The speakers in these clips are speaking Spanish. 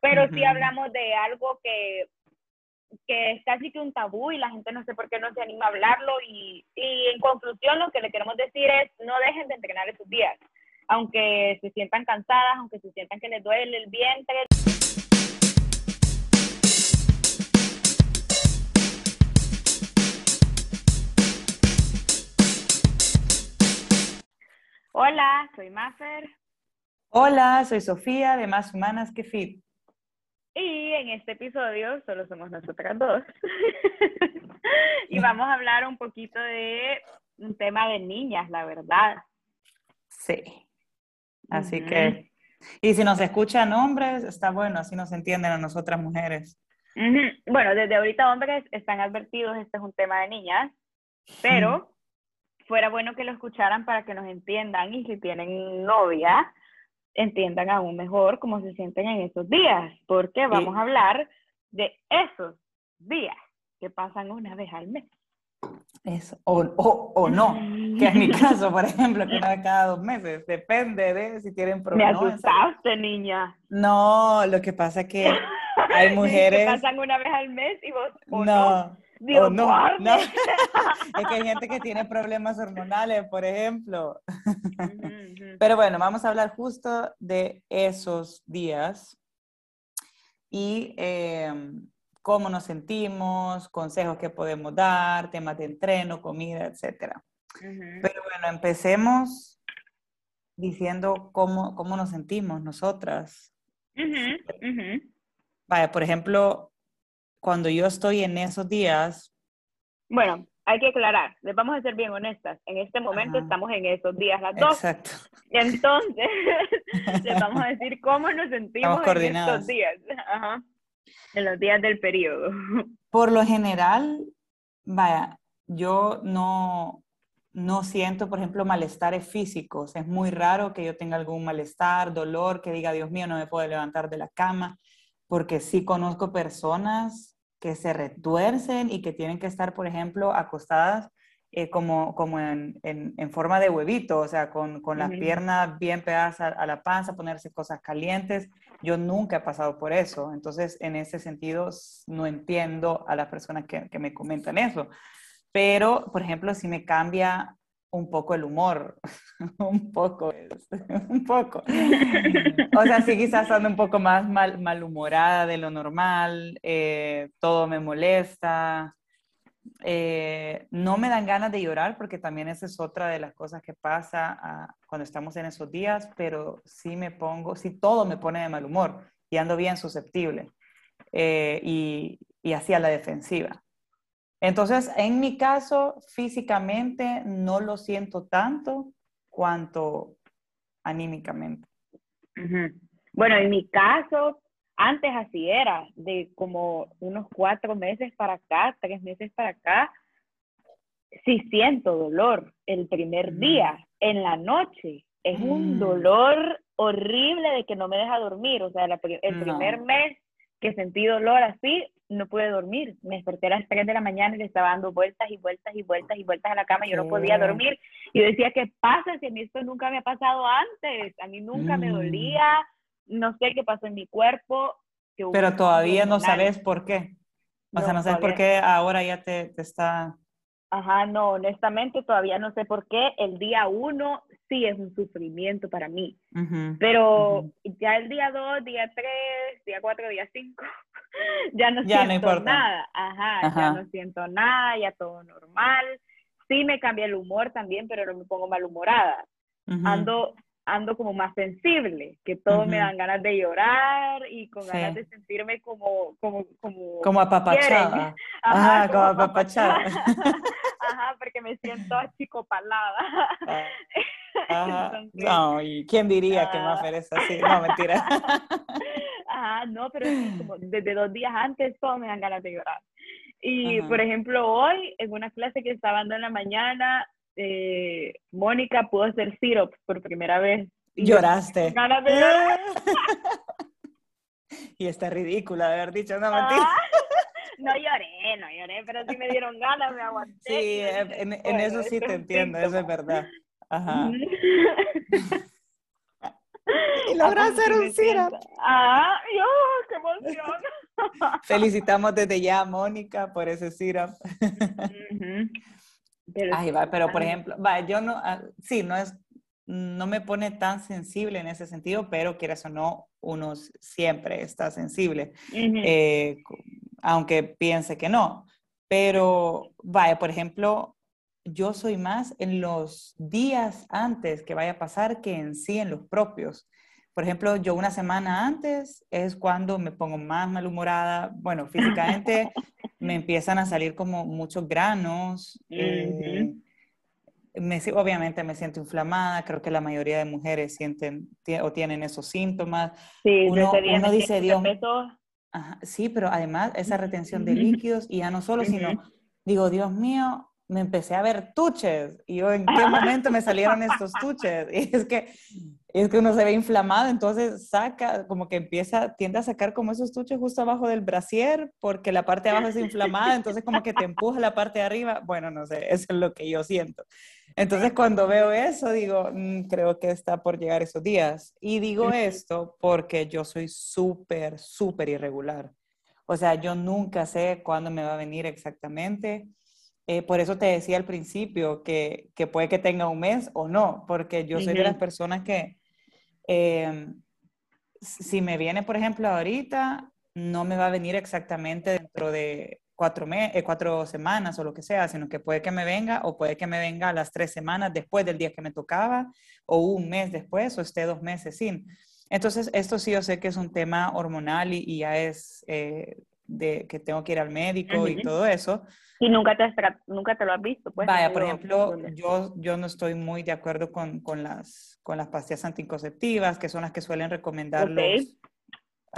pero sí hablamos de algo que, que es casi que un tabú y la gente no sé por qué no se anima a hablarlo y, y en conclusión lo que le queremos decir es no dejen de entrenar esos días, aunque se sientan cansadas, aunque se sientan que les duele el vientre. Hola, soy Mafer. Hola, soy Sofía de Más Humanas que Fit. Y en este episodio solo somos nosotras dos. y vamos a hablar un poquito de un tema de niñas, la verdad. Sí. Así que, y si nos escuchan hombres, está bueno, así nos entienden a nosotras mujeres. Bueno, desde ahorita hombres están advertidos, este es un tema de niñas, pero fuera bueno que lo escucharan para que nos entiendan y si tienen novia, entiendan aún mejor cómo se sienten en esos días, porque vamos a hablar de esos días que pasan una vez al mes. Eso, o, o, o, no, que en mi caso, por ejemplo, que una vez cada dos meses, depende de si tienen problemas. Me asustaste, niña. No, lo que pasa es que hay mujeres... que pasan una vez al mes y vos, no. no no, no. es que hay gente que tiene problemas hormonales, por ejemplo. Pero bueno, vamos a hablar justo de esos días y em, cómo nos sentimos, consejos que podemos dar, temas de entreno, comida, etc. Pero bueno, empecemos diciendo cómo, cómo nos sentimos nosotras. Vaya, por ejemplo, cuando yo estoy en esos días... Bueno, hay que aclarar, les vamos a ser bien honestas, en este momento estamos en esos días las dos. Exacto. Entonces, les vamos a decir cómo nos sentimos en estos días, Ajá. en los días del periodo. Por lo general, vaya, yo no, no siento, por ejemplo, malestares físicos. Es muy raro que yo tenga algún malestar, dolor, que diga, Dios mío, no me puedo levantar de la cama porque sí conozco personas que se retuercen y que tienen que estar, por ejemplo, acostadas eh, como, como en, en, forma de huevito, o sea, con, con las piernas bien pegadas a, la panza, ponerse cosas calientes. Yo nunca he pasado por eso, entonces en ese sentido no entiendo a las personas que, que me comentan eso. Pero, por ejemplo, si me cambia un poco el humor, un poco, un poco. O sea, sí quizás ando un poco más mal, malhumorada de lo normal, eh, todo me molesta, eh, no me dan ganas de llorar porque también esa es otra de las cosas que pasa ah, cuando estamos en esos días, pero sí me pongo, sí todo me pone de mal humor y ando bien susceptible eh, y, y así a la defensiva. Entonces, en mi caso, físicamente no lo siento tanto cuanto anímicamente. Bueno, en mi caso, antes así era, de como unos cuatro meses para acá, tres meses para acá, sí siento dolor el primer día, en la noche. Es un mm. dolor horrible de que no me deja dormir. O sea, el primer mes que sentí dolor así, no pude dormir. Me desperté a las 3 de la mañana y le estaba dando vueltas y vueltas y vueltas y vueltas a la cama y yo no podía dormir. Y yo decía, ¿qué pasa si a mí esto nunca me ha pasado antes? A mí nunca me mm. dolía, no sé qué pasó en mi cuerpo. Pero todavía no sabes por qué. O sea, no sabes por qué ahora ya te, te está... Ajá, no, honestamente todavía no sé por qué. El día uno sí es un sufrimiento para mí. Pero ya el día dos, día tres, día cuatro, día cinco, ya no siento nada. Ajá, ya no siento nada, ya todo normal. Sí me cambia el humor también, pero no me pongo malhumorada. Ando ando como más sensible, que todo me dan ganas de llorar y con ganas de sentirme como como como como apapachada. Ajá, como, apapachada. Ajá, porque me siento achicopalada. Ah, ajá. no, y quién diría que más es así. No, mentira. Ajá, no, pero como desde dos días antes todo me dan ganas de llorar. Y por ejemplo, hoy en una clase que estaba dando en la mañana, eh, Mónica pudo hacer syrup por primera vez. Lloraste. y está ridícula de haber dicho, no mentira. Ah, no lloré, no lloré, pero sí me dieron ganas, me aguanté. Sí, en, eso sí te entiendo, eso es verdad. Ajá. y logró hacer un syrup. Ah, yo, qué Felicitamos desde ya a Mónica por ese syrup. Pero, Ay, va, pero por ejemplo, va, yo no, ah, sí, no es, no me pone tan sensible en ese sentido, pero quieras o no, uno siempre está sensible, eh, aunque piense que no. Pero, vaya, por ejemplo, yo soy más en los días antes que vaya a pasar que en sí en los propios. Por ejemplo, yo una semana antes es cuando me pongo más malhumorada. Bueno, físicamente me empiezan a salir como muchos granos. Eh, obviamente me siento inflamada. Creo que la mayoría de mujeres sienten o tienen esos síntomas. Sí, uno, uno dice, Dios, sí, pero además esa retención de líquidos y ya no solo, sino digo, Dios mío, me empecé a ver tuches y yo en qué momento me salieron estos tuches y es que es que uno se ve inflamado entonces saca como que empieza tiende a sacar como esos tuches justo abajo del brasier porque la parte de abajo es inflamada entonces como que te empuja la parte de arriba. Bueno no sé eso es lo que yo siento. Entonces cuando veo eso digo mm, creo que está por llegar esos días y digo esto porque yo soy súper súper irregular. O sea yo nunca sé cuándo me va a venir exactamente eh, por eso te decía al principio que, que, puede que tenga un mes o no, porque yo soy de las personas que em, si me viene, por ejemplo, ahorita, no me va a venir exactamente dentro de cuatro, eh, cuatro semanas o lo que sea, sino que puede que me venga o puede que me venga a las tres semanas después del día que me tocaba o un mes después o esté dos meses sin. Entonces, esto sí yo sé que es un tema hormonal y, ya es eh, de que tengo que ir al médico y todo eso. Y nunca te, nunca te lo has visto, pues. Vaya, por ejemplo, yo, yo no estoy muy de acuerdo con, con, las, con las pastillas anticonceptivas, que son las que suelen recomendar los,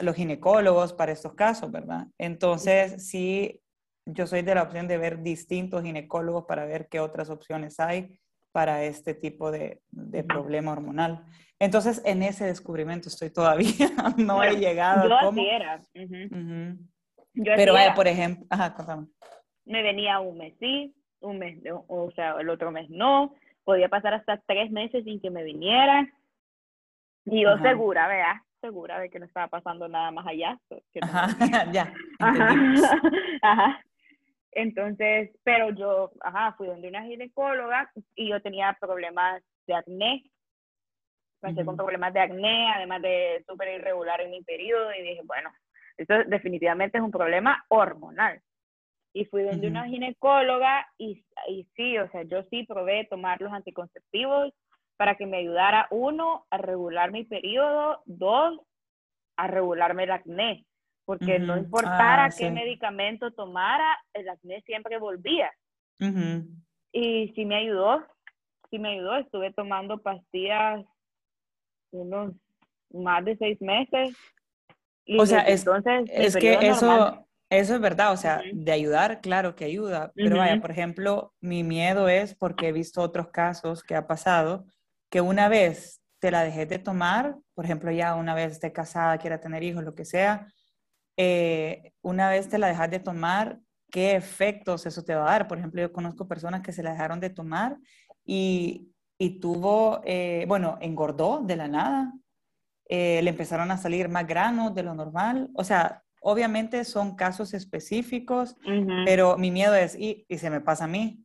los, ginecólogos para estos casos, ¿verdad? Entonces, sí, yo soy de la opción de ver distintos ginecólogos para ver qué otras opciones hay para este tipo de, de problema hormonal. Entonces, en ese descubrimiento estoy todavía, no he llegado. Yo así era. Pero vaya, por ejemplo, ajá, contame me venía un mes sí, un mes no, o sea, el otro mes no, podía pasar hasta tres meses sin que me viniera. Y yo segura, vea, segura de que no estaba pasando nada más allá. Ajá, ya. Ajá. Entonces, pero yo, ajá, fui donde una ginecóloga y yo tenía problemas de acné. Empecé con problemas de acné, además de súper irregular en mi periodo, y dije, bueno, esto definitivamente es un problema hormonal. Y fui donde una ginecóloga y, y sí, o sea, yo sí probé tomar los anticonceptivos para que me ayudara, uno, a regular mi periodo, dos, a regularme el acné, porque no importara ah, qué medicamento tomara, el acné siempre volvía. Y sí me ayudó, sí me ayudó, estuve tomando pastillas unos más de seis meses. Y o sea, es, entonces, es que eso, eso es verdad, o sea, de ayudar, claro que ayuda, pero vaya, por ejemplo, mi miedo es porque he visto otros casos que ha pasado, que una vez te la dejes de tomar, por ejemplo, ya una vez esté casada, quiera tener hijos, lo que sea, eh, una vez te la dejas de tomar, ¿qué efectos eso te va a dar? Por ejemplo, yo conozco personas que se la dejaron de tomar y, y tuvo, eh, bueno, engordó de la nada, eh, le empezaron a salir más granos de lo normal, o sea, Obviamente son casos específicos, pero mi miedo es, y, y, se me pasa a mí.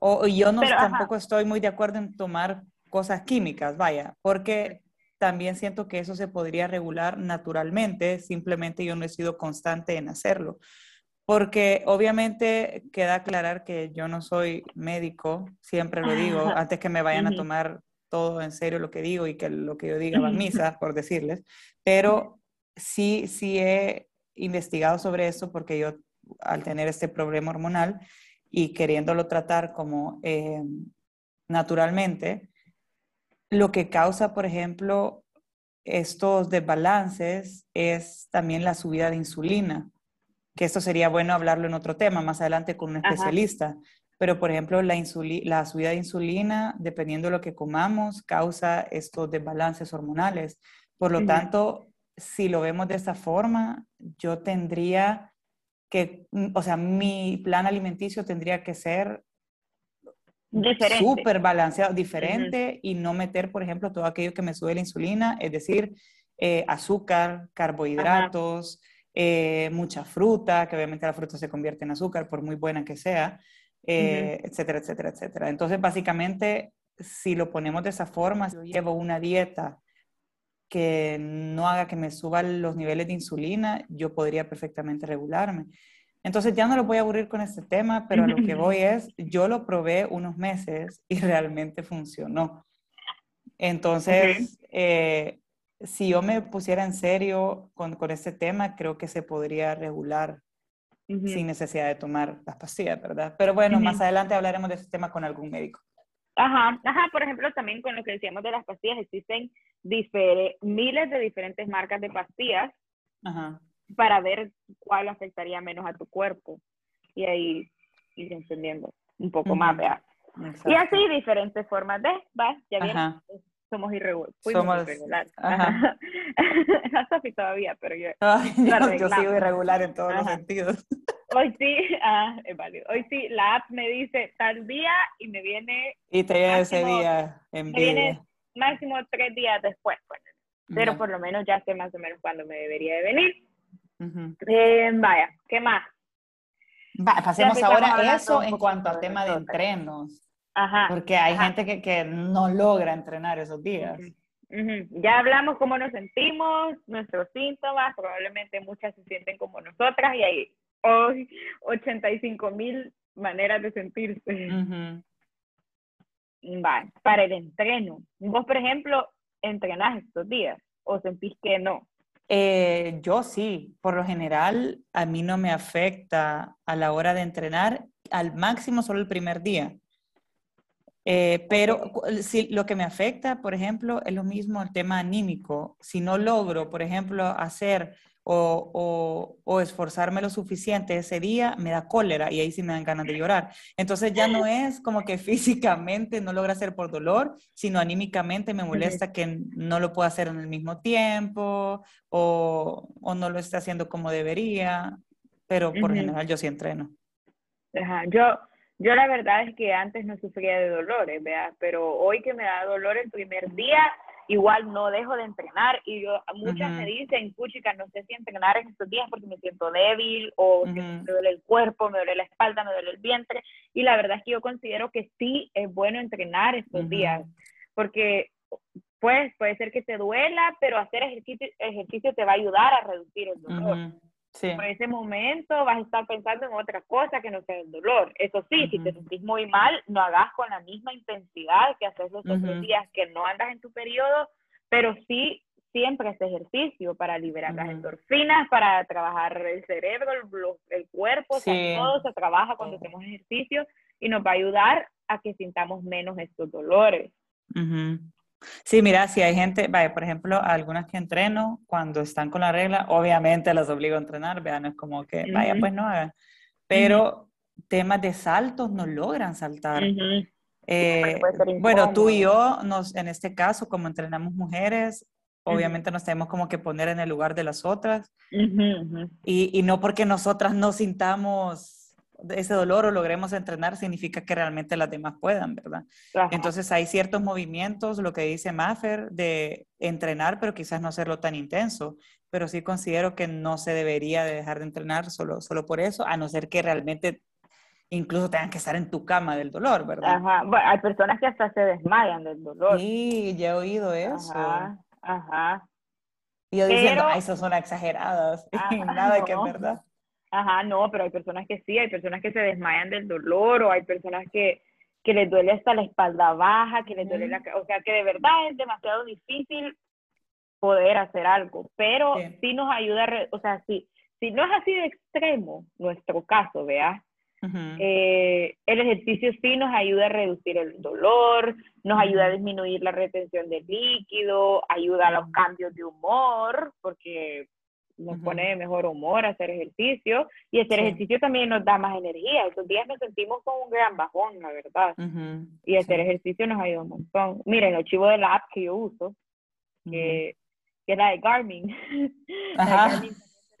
O yo no tampoco estoy muy de acuerdo en tomar cosas químicas, vaya, porque también siento que eso se podría regular naturalmente, simplemente yo no he sido constante en hacerlo. Porque obviamente queda aclarar que yo no soy médico, siempre lo digo, antes que me vayan a tomar todo en serio lo que digo y que lo que yo diga va a misa, por decirles, pero sí, sí he investigado sobre eso porque yo al tener este problema hormonal y queriéndolo tratar como eh, naturalmente, lo que causa, por ejemplo, estos desbalances es también la subida de insulina, que esto sería bueno hablarlo en otro tema más adelante con un especialista. Pero, por ejemplo, la, la subida de insulina, dependiendo de lo que comamos, causa estos desbalances hormonales. Por lo tanto, si lo vemos de esta forma, yo tendría que, o sea, mi plan alimenticio tendría que ser súper balanceado, diferente y no meter, por ejemplo, todo aquello que me sube la insulina, es decir, eh, azúcar, carbohidratos, eh, mucha fruta, que obviamente la fruta se convierte en azúcar por muy buena que sea, eh, etcétera, etcétera, etcétera. Entonces, básicamente, si lo ponemos de esa forma, si yo llevo una dieta que no haga que me suban los niveles de insulina, yo podría perfectamente regularme. Entonces ya no lo voy a aburrir con este tema, pero a lo que voy es, yo lo probé unos meses y realmente funcionó. Entonces, eh, si yo me pusiera en serio con, con, este tema, creo que se podría regular sin necesidad de tomar las pastillas, ¿verdad? Pero bueno, más adelante hablaremos de este tema con algún médico. Ajá, ajá, por ejemplo, también con lo que decíamos de las pastillas, existen miles de diferentes marcas de pastillas para ver cuál afectaría menos a tu cuerpo. Y ahí ir entendiendo un poco más, ¿verdad? Y así diferentes formas de, ¿va? Ya bien, somos irregulares. Somos irregulares. Ajá. Sofi todavía, pero yo. yo, sigo irregular en todos los sentidos. Hoy sí, ah, es válido. Hoy sí, la app me dice tal día y me viene. Y te viene ese día en Me viene máximo tres días después, pues. Pero por lo menos ya sé más o menos cuándo me debería de venir. Eh, vaya, ¿qué más? pasemos ahora a eso en cuanto al tema de entrenos. Ajá. Porque hay gente que, que, no logra entrenar esos días. Ya hablamos cómo nos sentimos, nuestros síntomas, probablemente muchas se sienten como nosotras y hay hoy 85 mil maneras de sentirse. Vale, para el entreno. Vos, por ejemplo, entrenás estos días o sentís que no. Eh, yo sí, por lo general a mí no me afecta a la hora de entrenar, al máximo solo el primer día. Eh, pero si, lo que me afecta, por ejemplo, es lo mismo el tema anímico. Si no logro, por ejemplo, hacer o, o, esforzarme lo suficiente ese día, me da cólera y ahí sí me dan ganas de llorar. Entonces ya no es como que físicamente no logra hacer por dolor, sino anímicamente me molesta que no lo pueda hacer en el mismo tiempo o, o no lo esté haciendo como debería, pero por general yo sí entreno. Ajá. Yo, yo la verdad es que antes no sufría de dolores, ¿verdad? Pero hoy que me da dolor el primer día, igual no dejo de entrenar y yo, muchas me dicen, puchica, no sé si entrenar en estos días porque me siento débil o me duele el cuerpo, me duele la espalda, me duele el vientre y la verdad es que yo considero que sí es bueno entrenar estos días porque pues puede ser que te duela, pero hacer ejercicio, ejercicio te va a ayudar a reducir el dolor. Por ese momento vas a estar pensando en otra cosa que no sea el dolor. Eso sí, si te sentís muy mal, no hagas con la misma intensidad que haces los otros días que no andas en tu periodo, pero sí siempre ese ejercicio para liberar las endorfinas, para trabajar el cerebro, el, cuerpo, todo se trabaja cuando hacemos ejercicio y nos va a ayudar a que sintamos menos estos dolores. Sí, mira, si hay gente, vaya, por ejemplo, algunas que entreno, cuando están con la regla, obviamente las obligo a entrenar, vean, es como que, vaya, pues no hagan. Pero temas de saltos no logran saltar. Eh, bueno, tú y yo, nos, en este caso, como entrenamos mujeres, obviamente nos tenemos como que poner en el lugar de las otras. Y, y no porque nosotras no sintamos ese dolor o logremos entrenar, significa que realmente las demás puedan, ¿verdad? Entonces hay ciertos movimientos, lo que dice Maffer, de entrenar, pero quizás no hacerlo tan intenso, pero sí considero que no se debería de dejar de entrenar solo, solo por eso, a no ser que realmente incluso tengan que estar en tu cama del dolor, ¿verdad? Ajá, bueno, hay personas que hasta se desmayan del dolor. Sí, ya he oído eso. Ajá, ajá. Y yo diciendo, Ay, eso son exageradas, nada de que es verdad. Ajá, no, pero hay personas que sí, hay personas que se desmayan del dolor o hay personas que, que les duele hasta la espalda baja, que les duele la... O sea, que de verdad es demasiado difícil poder hacer algo, pero sí, nos ayuda, o sea, sí, si no es así de extremo nuestro caso, vea, eh, el ejercicio sí nos ayuda a reducir el dolor, nos ayuda a disminuir la retención de líquido, ayuda a los cambios de humor, porque nos pone de mejor humor hacer ejercicio y hacer ejercicio también nos da más energía. Esos días nos sentimos con un gran bajón, la verdad. Y hacer ejercicio nos ayuda un montón. Miren, el archivo de la app que yo uso, que, que es la de Garmin. Ajá.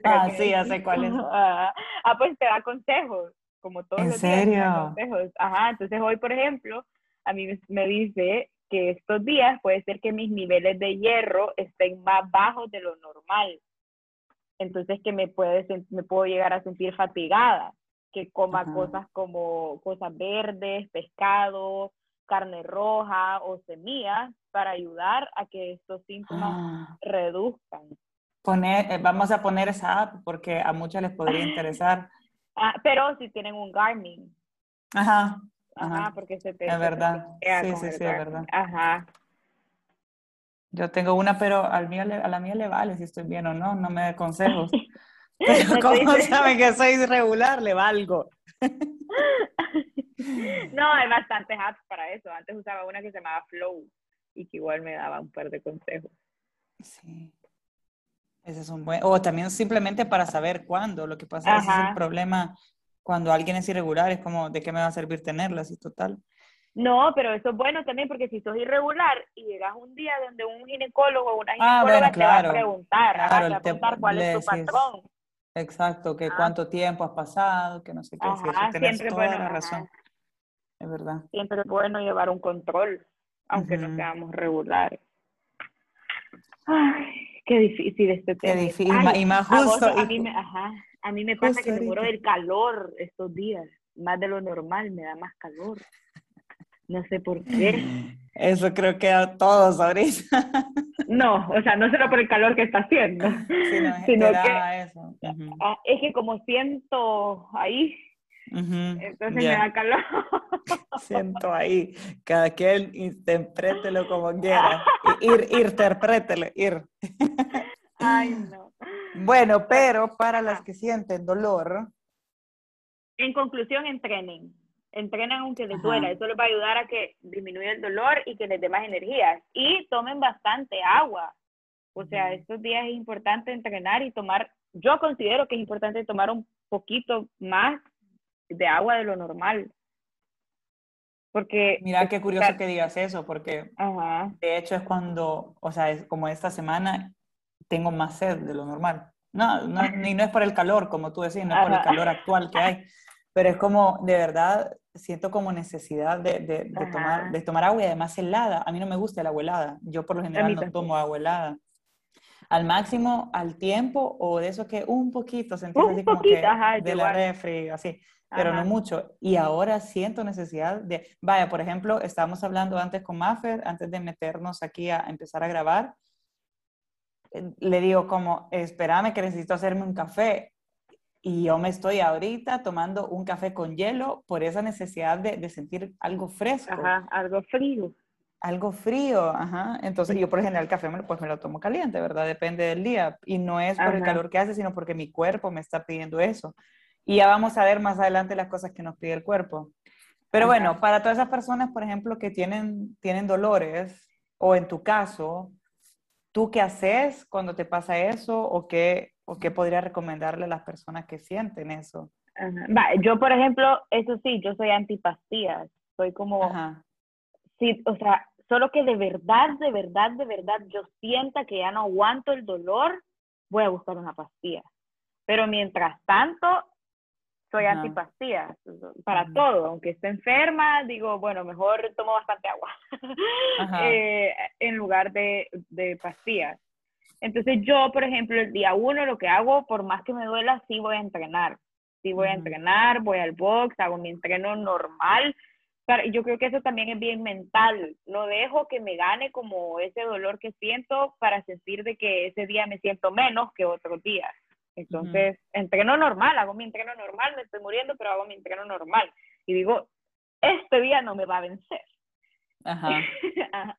ah, sí, ya sé cuál es. ah, pues te da consejos, como todos ¿En los serio? consejos. Ajá, entonces hoy, por ejemplo, a mí me dice que estos días puede ser que mis niveles de hierro estén más bajos de lo normal. Entonces que me, puede, me puedo llegar a sentir fatigada, que coma cosas como cosas verdes, pescado, carne roja o semillas para ayudar a que estos síntomas ah. reduzcan. Poner, eh, vamos a poner esa app porque a muchas les podría interesar. ah, pero si tienen un Garmin. Ajá. Ajá, porque se te... Es verdad. Sí, sí, sí, es verdad. Ajá. Yo tengo una, pero al mío a la mía le vale si estoy bien o no, no me da consejos. Pero ¿cómo saben que soy irregular? Le valgo. no, hay bastantes apps para eso. Antes usaba una que se llamaba Flow y que igual me daba un par de consejos. Sí. Ese es un buen... O también simplemente para saber cuándo. Lo que pasa es que es el problema cuando alguien es irregular, es como, ¿de qué me va a servir tenerlas? Y total. No, pero eso es bueno también porque si sos irregular y llegas un día donde un ginecólogo o una ah, ginecóloga te va a preguntar, te va a preguntar cuál es tu patrón. Exacto, que ah. cuánto tiempo has pasado, que no sé qué. Ajá, siempre toda bueno, la razón. Es verdad. Siempre es bueno llevar un control, aunque no seamos regulares. Ay, qué difícil este tema. Qué difícil, y más justo. A, mí me, ajá, a mí me pasa que me muero del calor estos días, más de lo normal, me da más calor. No sé por qué. Eso creo que a todos ahorita. No, o sea, no solo por el calor que está haciendo, sino que eso. Es que como siento ahí, entonces me da calor. Siento ahí, cada quien interprételo como quiera. Ir, interprételo, ir. Ay, no. Bueno, pero para las que sienten dolor. En conclusión, entrenen entrenen aunque les duela, eso les va a ayudar a que disminuya el dolor y que les dé más energía. Y tomen bastante agua. O sea, estos días es importante entrenar y tomar, yo considero que es importante tomar un poquito más de agua de lo normal. Porque... Mira qué curioso que digas eso, porque de hecho es cuando, o sea, es como esta semana tengo más sed de lo normal. No, no, y no es por el calor, como tú decís, no es por el calor actual que hay, pero es como, de verdad, siento como necesidad de, de, tomar, de tomar agua y además helada. A mí no me gusta el agua helada. Yo por lo general no tomo agua helada. Al máximo, al tiempo o de eso que un poquito, sentís así como que de la refri, así, pero no mucho. Y ahora siento necesidad de, vaya, por ejemplo, estábamos hablando antes con Maffer, antes de meternos aquí a empezar a grabar, eh, le digo como, espérame que necesito hacerme un café y yo me estoy ahorita tomando un café con hielo por esa necesidad de, de sentir algo fresco. Ajá, algo frío. Algo frío, ajá. Entonces yo por general el café pues me lo tomo caliente, ¿verdad? Depende del día. Y no es por el calor que hace, sino porque mi cuerpo me está pidiendo eso. Y ya vamos a ver más adelante las cosas que nos pide el cuerpo. Pero bueno, para todas esas personas, por ejemplo, que tienen, tienen dolores, o en tu caso, ¿tú qué haces cuando te pasa eso? ¿O qué, ¿O qué podría recomendarle a las personas que sienten eso? Va, yo, por ejemplo, eso sí, yo soy antipastillas. Soy como, sí, o sea, solo que de verdad, de verdad, de verdad, yo sienta que ya no aguanto el dolor, voy a buscar una pastilla. Pero mientras tanto, soy antipastillas para todo. Aunque esté enferma, digo, bueno, mejor tomo bastante agua eh, en lugar de, de pastillas. Entonces yo, por ejemplo, el día uno lo que hago, por más que me duela, sí voy a entrenar. Sí voy a entrenar, voy al box, hago mi entreno normal. Yo creo que eso también es bien mental. No dejo que me gane como ese dolor que siento para sentir de que ese día me siento menos que otros días. Entonces, entreno normal, hago mi entreno normal, me estoy muriendo, pero hago mi entreno normal. Y digo, este día no me va a vencer. Ajá.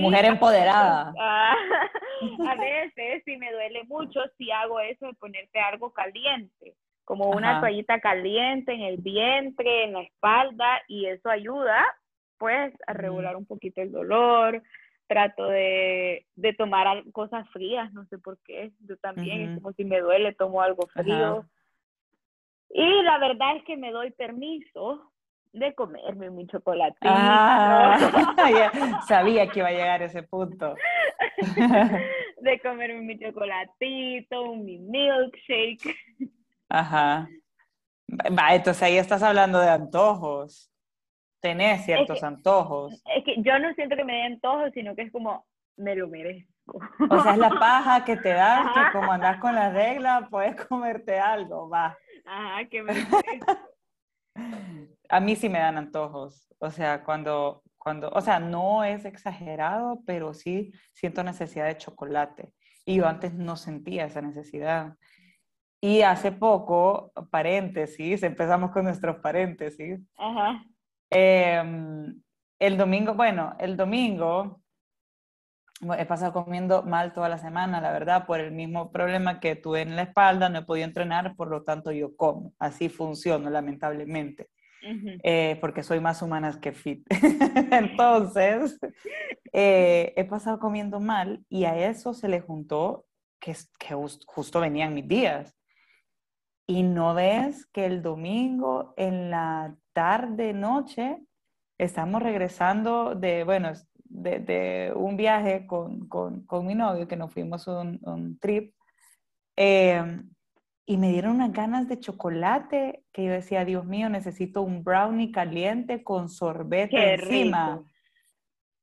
Mujer empoderada. A, veces, si me duele mucho, si hago eso de ponerte algo caliente, como una toallita caliente en el vientre, en la espalda, y eso ayuda, pues, a regular un poquito el dolor. Trato de, de tomar cosas frías, no sé por qué. Yo también, es como si me duele, tomo algo frío. Y la verdad es que me doy permiso de comerme mi chocolatito. Ah, sabía que iba a llegar ese punto. de comerme mi chocolatito, mi milkshake. Ajá. Va, entonces ahí estás hablando de antojos. Tenés ciertos antojos. Es que yo no siento que me dé antojos, sino que es como, me lo merezco. O sea, es la paja que te da que como andas con la regla, puedes comerte algo, va. Ajá, qué me A mí sí me dan antojos. O sea, cuando, cuando, o sea, no es exagerado, pero sí siento necesidad de chocolate. Y yo antes no sentía esa necesidad. Y hace poco, paréntesis, empezamos con nuestros paréntesis. Ajá. Em, el domingo, bueno, el domingo he pasado comiendo mal toda la semana, la verdad, por el mismo problema que tuve en la espalda, no he podido entrenar, por lo tanto yo como. Así funciona, lamentablemente, eh, porque soy más humana que fit. Entonces, eh, he pasado comiendo mal y a eso se le juntó que, que justo venían mis días. Y no ves que el domingo en la tarde, noche, estamos regresando de, bueno, de, un viaje con, mi novio, que nos fuimos un, un trip, eh, y me dieron unas ganas de chocolate que yo decía, Dios mío, necesito un brownie caliente con sorbete encima.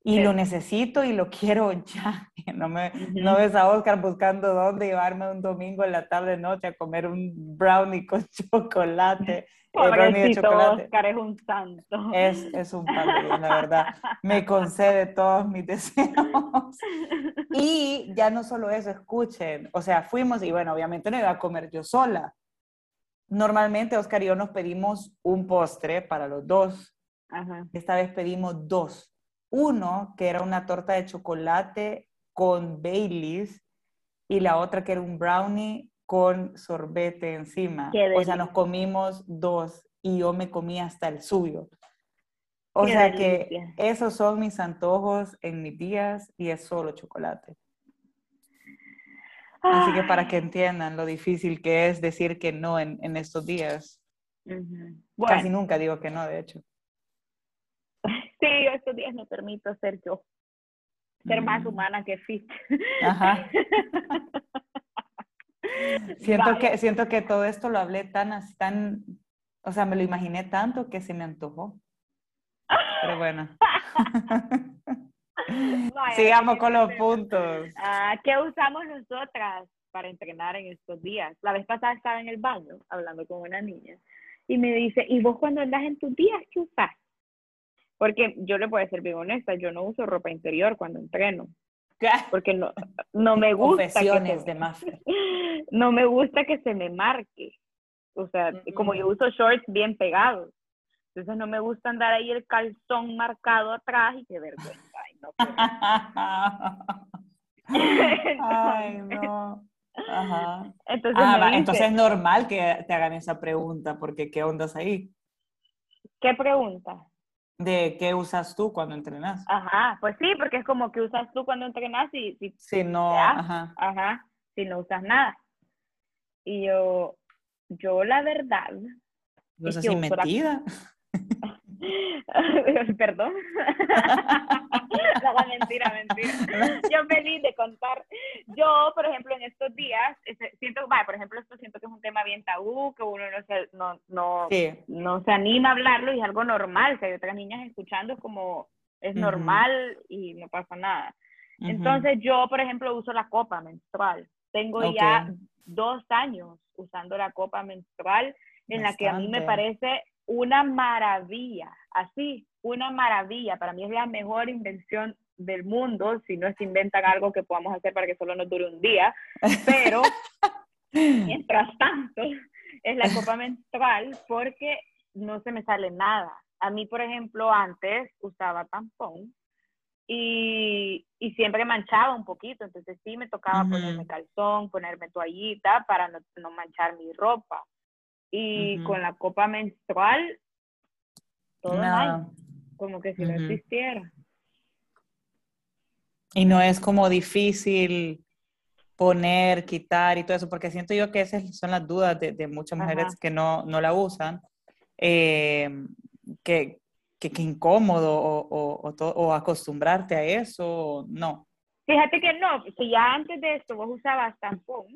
Y lo necesito y lo quiero ya. No, me, no ves a Oscar buscando dónde llevarme un domingo en la tarde noche a comer un brownie con chocolate. Pobrecito Oscar es un santo. Es, es un padre, la verdad. Me concede todos mis deseos. Y ya no solo eso, escuchen. O sea, fuimos y bueno, obviamente no iba a comer yo sola. Normalmente Oscar y yo nos pedimos un postre para los dos. Esta vez pedimos dos. Uno, que era una torta de chocolate con Baileys, y la otra que era un brownie con sorbete encima. O sea, nos comimos dos y yo me comí hasta el suyo. O sea que esos son mis antojos en mis días y es solo chocolate. Así que para que entiendan lo difícil que es decir que no en, estos días. Casi nunca digo que no, de hecho. Sí, estos días me permito ser yo. Ser más mm. humana que fit. Ajá. Siento que, siento que todo esto lo hablé tan, tan, o sea, me lo imaginé tanto que se me antojó. Pero bueno. Sigamos con los puntos. Ah, ¿Qué usamos nosotras para entrenar en estos días? La vez pasada estaba en el baño hablando con una niña y me dice, ¿y vos cuando andas en tus días qué usas? Porque yo le puedo ser bien honesta, yo no uso ropa interior cuando entreno. Porque no, no me gusta. que se, de No me gusta que se me marque. O sea, como yo uso shorts bien pegados. Entonces no me gusta andar ahí el calzón marcado atrás y qué vergüenza. Ay, no. Ay, no. Ajá. Entonces, ah, entonces es normal que te hagan esa pregunta, porque ¿qué ondas ahí? ¿Qué pregunta? De qué usas tú cuando entrenas. Ajá, pues sí, porque es como que usas tú cuando entrenas y si, no, ajá. ajá, si no usas nada. Y yo, yo la verdad. ¿No es así metida? Perdón. no, mentira, mentira. Yo feliz de contar. Yo, por ejemplo, en estos días, siento, vaya, por ejemplo, esto siento que es un tema bien tabú, que uno no se, no, no, no se anima a hablarlo y es algo normal. Si hay otras niñas escuchando, es como, es normal y no pasa nada. Entonces, yo, por ejemplo, uso la copa menstrual. Tengo ya dos años usando la copa menstrual, en la que a mí me parece una maravilla, así, una maravilla. Para mí es la mejor invención del mundo, si no se inventan algo que podamos hacer para que solo nos dure un día, pero mientras tanto es la copa menstrual porque no se me sale nada. A mí, por ejemplo, antes usaba tampón y, y siempre manchaba un poquito, entonces sí me tocaba ponerme calzón, ponerme toallita para no, no manchar mi ropa y con la copa menstrual, todo mal, como que si no existiera. Y no es como difícil poner, quitar y todo eso, porque siento yo que esas son las dudas de, de muchas mujeres que no, no, la usan, eh, que, que, incómodo o, o, o, acostumbrarte a eso, no. Fíjate que no, si ya antes de esto vos usabas tampón,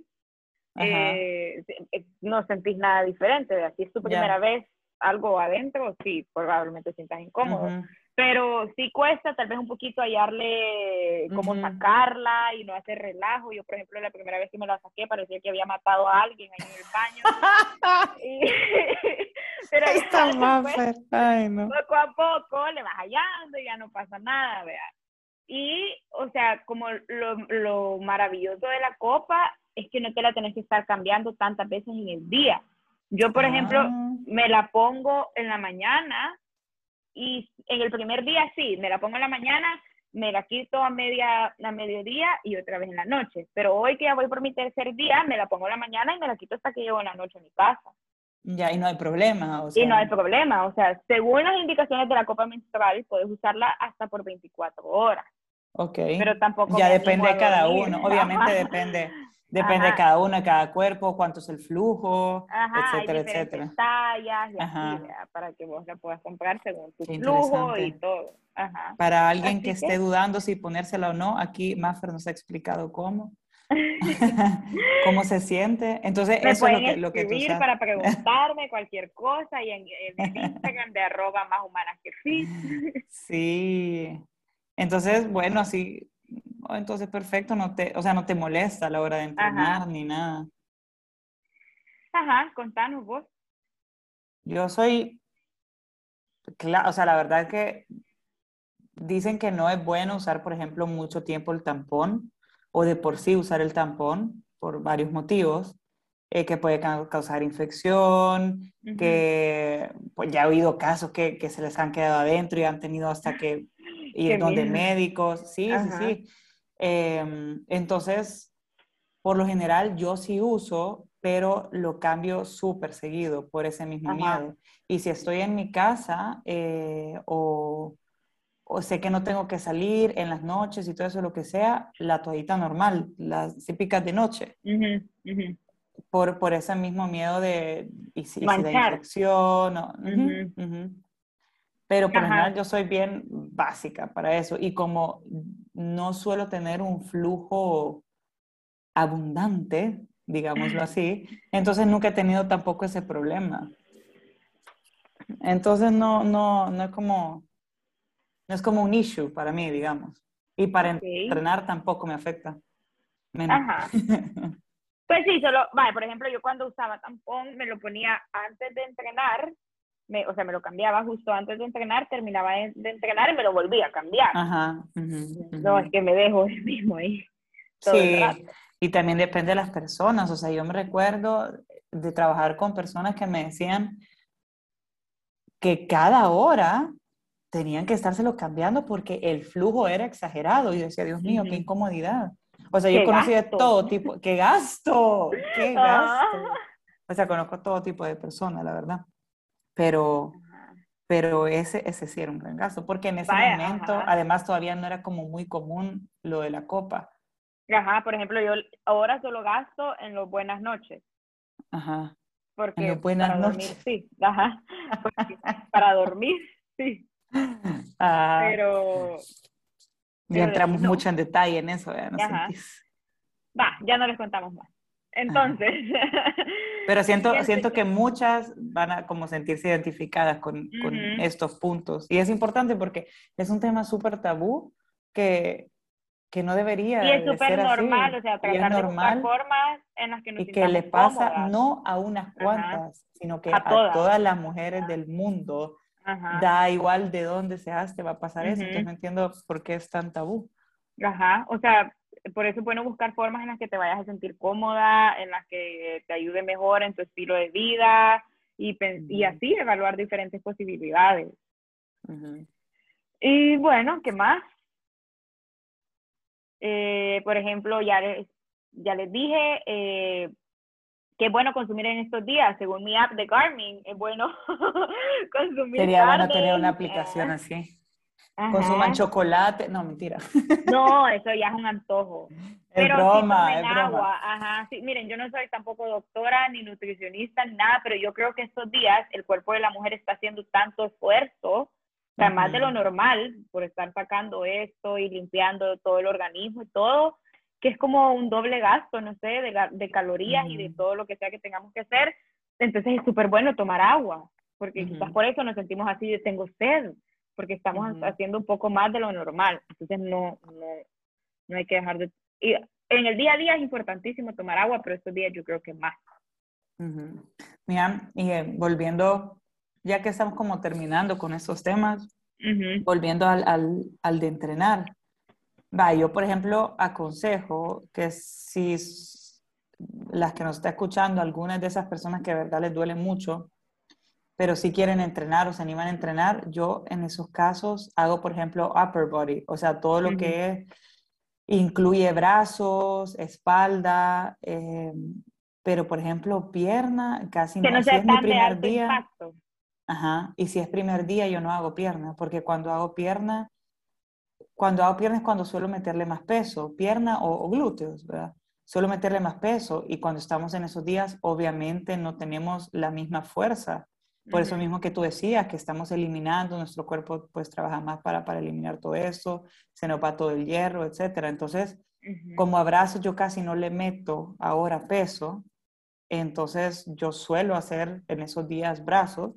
eh, eh, no sentís nada diferente. Si es tu primera vez algo adentro, sí, probablemente sientas incómodo. pero sí cuesta tal vez un poquito hallarle cómo sacarla y no hacer relajo. Yo, por ejemplo, la primera vez que me la saqué parecía que había matado a alguien ahí en el baño. pero Está poco a poco le vas hallando y ya no pasa nada, vea. Y, o sea, como lo, lo maravilloso de la copa es que no te la tenés que estar cambiando tantas veces en el día. Yo, por ejemplo, ah. me la pongo en la mañana y en el primer día sí, me la pongo en la mañana, me la quito a, media, a mediodía y otra vez en la noche. Pero hoy que ya voy por mi tercer día, me la pongo en la mañana y me la quito hasta que llego en la noche a mi casa. Ya, y no hay problema. Y no hay problema. O sea, según las indicaciones de la copa menstrual, puedes usarla hasta por 24 horas. Ok. Pero tampoco. Ya depende de cada uno. Obviamente depende Depende de cada uno, de cada cuerpo, cuánto es el flujo, etcétera, etcétera. tallas y así, para que vos la puedas comprar según tu flujo y todo. Ajá. Para alguien que, esté dudando si ponérsela o no, aquí Maffer nos ha explicado cómo. cómo se siente. Entonces, eso es lo que, lo que tú sabes. para preguntarme cualquier cosa y en, en Instagram de arroba más humanas que fit. Sí. Entonces, bueno, así entonces perfecto, no te, o sea, no te molesta a la hora de entrenar ni nada. Ajá, contanos vos. Yo soy, o sea, la verdad es que dicen que no es bueno usar, por ejemplo, mucho tiempo el tampón o de por sí usar el tampón por varios motivos. Eh, que puede causar infección, que pues ya he oído casos que, que, se les han quedado adentro y han tenido hasta que ir donde médicos, sí, sí, sí. Em, entonces, por lo general yo sí uso, pero lo cambio súper seguido por ese mismo miedo. Y si estoy en mi casa eh, o, o, sé que no tengo que salir en las noches y todo eso, lo que sea, la toallita normal, las típicas de noche. Por, por ese mismo miedo de, y si, de infección. O, pero por lo general yo soy bien básica para eso. Y como no suelo tener un flujo abundante, digámoslo así, entonces nunca he tenido tampoco ese problema. Entonces no, no, no es como, no es como un issue para mí, digamos. Y para entrenar tampoco me afecta. Ajá. Pues sí, solo, vale, por ejemplo, yo cuando usaba tampón me lo ponía antes de entrenar me, o sea, me lo cambiaba justo antes de entrenar, terminaba de, entrenar y me lo volvía a cambiar. Ajá. No, es que me dejo el mismo ahí. sí, y también depende de las personas. O sea, yo me recuerdo de trabajar con personas que me decían que cada hora tenían que estárselo cambiando porque el flujo era exagerado. Y yo decía, Dios mío, qué incomodidad. O sea, yo conocí de todo tipo, qué gasto, qué gasto. O sea, conozco todo tipo de personas, la verdad pero, pero ese, ese sí era un gran gasto, porque en ese momento, además, todavía no era como muy común lo de la copa. Ajá, por ejemplo, yo ahora solo gasto en los buenas noches. Ajá. Porque en los buenas para noches. Dormir, sí, ajá. para dormir, sí. Ah, pero... Ya entramos mucho en detalle en eso. ¿No Va, ya no les contamos más. Entonces. Pero siento, siento que muchas van a como sentirse identificadas con, con estos puntos. Y es importante porque es un tema súper tabú que, que no debería Y es súper normal, o sea, tratar de normal, formas en las que nos Y que le pasa no a unas cuantas, sino que a, todas. las mujeres del mundo. Da igual de dónde se hace, va a pasar eso. Entonces no entiendo por qué es tan tabú. Ajá, o sea, por eso es bueno buscar formas en las que te vayas a sentir cómoda, en las que te ayude mejor en tu estilo de vida y, y así evaluar diferentes posibilidades. Y bueno, ¿qué más? Eh, por ejemplo, ya les, ya les dije eh, que es bueno consumir en estos días. Según mi app de Garmin, es bueno consumir. Sería bueno tener una aplicación así. Consuman chocolate. No, mentira. No, eso ya es un antojo. Es pero broma, es agua. Ajá, sí, miren, yo no soy tampoco doctora ni nutricionista ni nada, pero yo creo que estos días el cuerpo de la mujer está haciendo tanto esfuerzo, además de lo normal, por estar sacando esto y limpiando todo el organismo y todo, que es como un doble gasto, no sé, de, de calorías y de todo lo que sea que tengamos que hacer. Entonces es súper bueno tomar agua, porque quizás por eso nos sentimos así de tengo sed porque estamos haciendo un poco más de lo normal. Entonces no, no, no hay que dejar de... Y en el día a día es importantísimo tomar agua, pero estos días yo creo que más. Mira, y eh, volviendo, ya que estamos como terminando con estos temas, volviendo al, al, al, de entrenar. Va, yo por ejemplo aconsejo que si las que nos está escuchando, algunas de esas personas que de verdad les duele mucho, pero si quieren entrenar o se animan a entrenar, yo en esos casos hago, por ejemplo, upper body, o sea, todo lo que incluye brazos, espalda, eh, pero por ejemplo, pierna, casi no, si es mi primer día. Ajá, y si es primer día yo no hago pierna, porque cuando hago pierna, cuando hago pierna es cuando suelo meterle más peso, pierna o, o glúteos, ¿verdad? Suelo meterle más peso y cuando estamos en esos días, obviamente no tenemos la misma fuerza por eso mismo que tú decías, que estamos eliminando, nuestro cuerpo pues trabaja más para, para eliminar todo eso, se nos va todo el hierro, etc. Entonces, como abrazo yo casi no le meto ahora peso, entonces yo suelo hacer en esos días brazos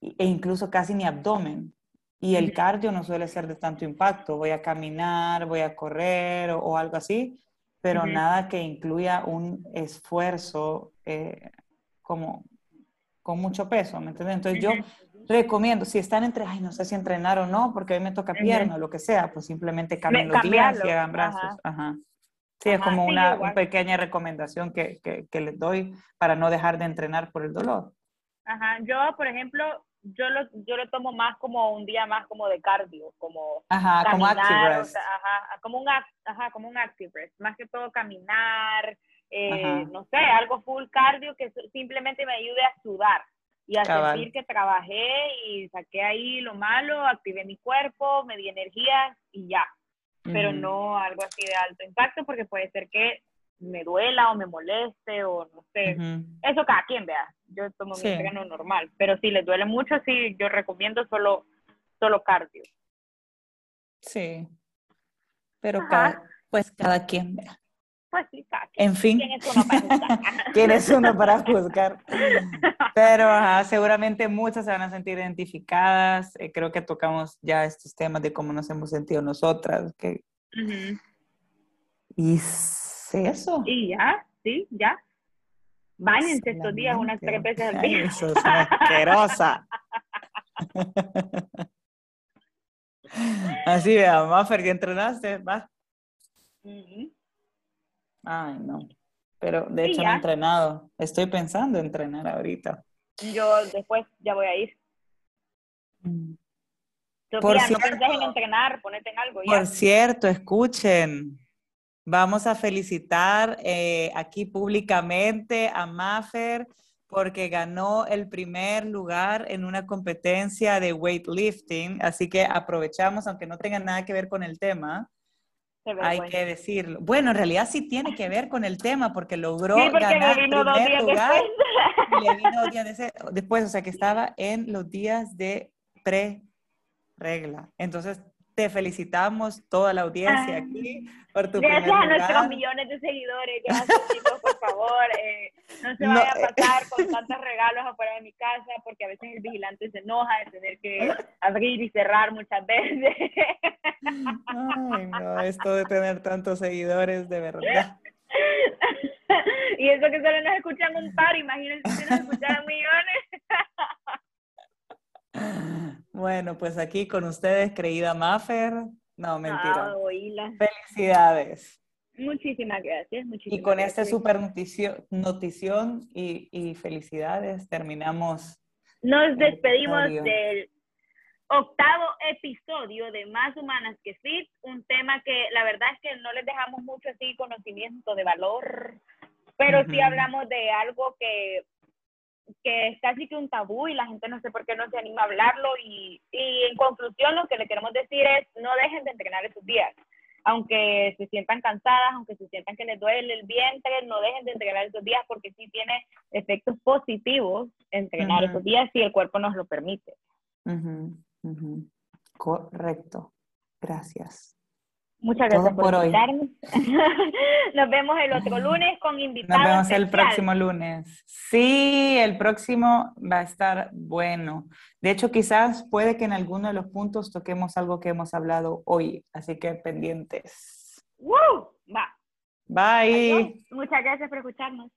e incluso casi ni abdomen. Y el cardio no suele ser de tanto impacto. Voy a caminar, voy a correr o, algo así, pero nada que incluya un esfuerzo eh, como con mucho peso, ¿me entiendes? Entonces yo recomiendo, si están entre, ay, no sé si entrenar o no, porque hoy me toca pierna o lo que sea, pues simplemente cambien los días y hagan brazos. Ajá. Sí, es como una, pequeña recomendación que, que, les doy para no dejar de entrenar por el dolor. Ajá, yo, por ejemplo, yo lo, yo lo tomo más como un día más como de cardio, como ajá, como active rest. ajá, como un, ajá, como un active rest, más que todo caminar, eh, no sé, algo full cardio que simplemente me ayude a sudar y a sentir que trabajé y saqué ahí lo malo, activé mi cuerpo, me di energía y ya. Pero no algo así de alto impacto porque puede ser que me duela o me moleste o no sé. Eso cada quien vea. Yo tomo mi entreno normal, pero si les duele mucho, sí, yo recomiendo solo, solo cardio. Sí. Pero cada, pues cada quien vea. Pues En fin. ¿Quién es uno para juzgar? ¿Quién es uno para juzgar? Pero seguramente muchas se van a sentir identificadas. Eh, creo que tocamos ya estos temas de cómo nos hemos sentido nosotras. Que... Y eso. Y ya, sí, ya. Báñense estos días unas tres veces al día. Eso es asquerosa. Así, vea, Maffer, ¿ya entrenaste? Va. Ay, no. Pero de hecho no he entrenado. Estoy pensando en entrenar ahorita. Yo después ya voy a ir. Mm. por cierto, no en entrenar, ponete en algo. Por cierto, escuchen. Vamos a felicitar eh, aquí públicamente a Maffer porque ganó el primer lugar en una competencia de weightlifting. Así que aprovechamos, aunque no tenga nada que ver con el tema, hay que decirlo. Bueno, en realidad sí tiene que ver con el tema porque logró ganar el primer lugar. Le vino dos días después, o sea que estaba en los días de pre-regla. Entonces te felicitamos toda la audiencia aquí por tu Gracias a nuestros millones de seguidores. Gracias, chicos, por favor. Eh, no se vaya a pasar con tantos regalos afuera de mi casa porque a veces el vigilante se enoja de tener que abrir y cerrar muchas veces. Ay, no, esto de tener tantos seguidores, de verdad. y eso que solo nos escuchan un par, imagínense si nos escucharan millones. Bueno, pues aquí con ustedes, creída Maffer. No, mentira. Felicidades. Muchísimas gracias. y con esta super notición, y, felicidades terminamos. Nos despedimos del octavo episodio de Más Humanas que Fit, un tema que la verdad es que no les dejamos mucho así conocimiento de valor, pero sí hablamos de algo que que es casi que un tabú y la gente no sé por qué no se anima a hablarlo y, y en conclusión lo que le queremos decir es no dejen de entrenar esos días. Aunque se sientan cansadas, aunque se sientan que les duele el vientre, no dejen de entrenar esos días porque sí tiene efectos positivos entrenar esos días si el cuerpo nos lo permite. Correcto. Gracias. Muchas gracias por, escucharnos. Nos vemos el otro lunes con invitados. Nos vemos el próximo lunes. Sí, el próximo va a estar bueno. De hecho, quizás puede que en alguno de los puntos toquemos algo que hemos hablado hoy, así que pendientes. ¡Woo! Va. Bye. Muchas gracias por escucharnos.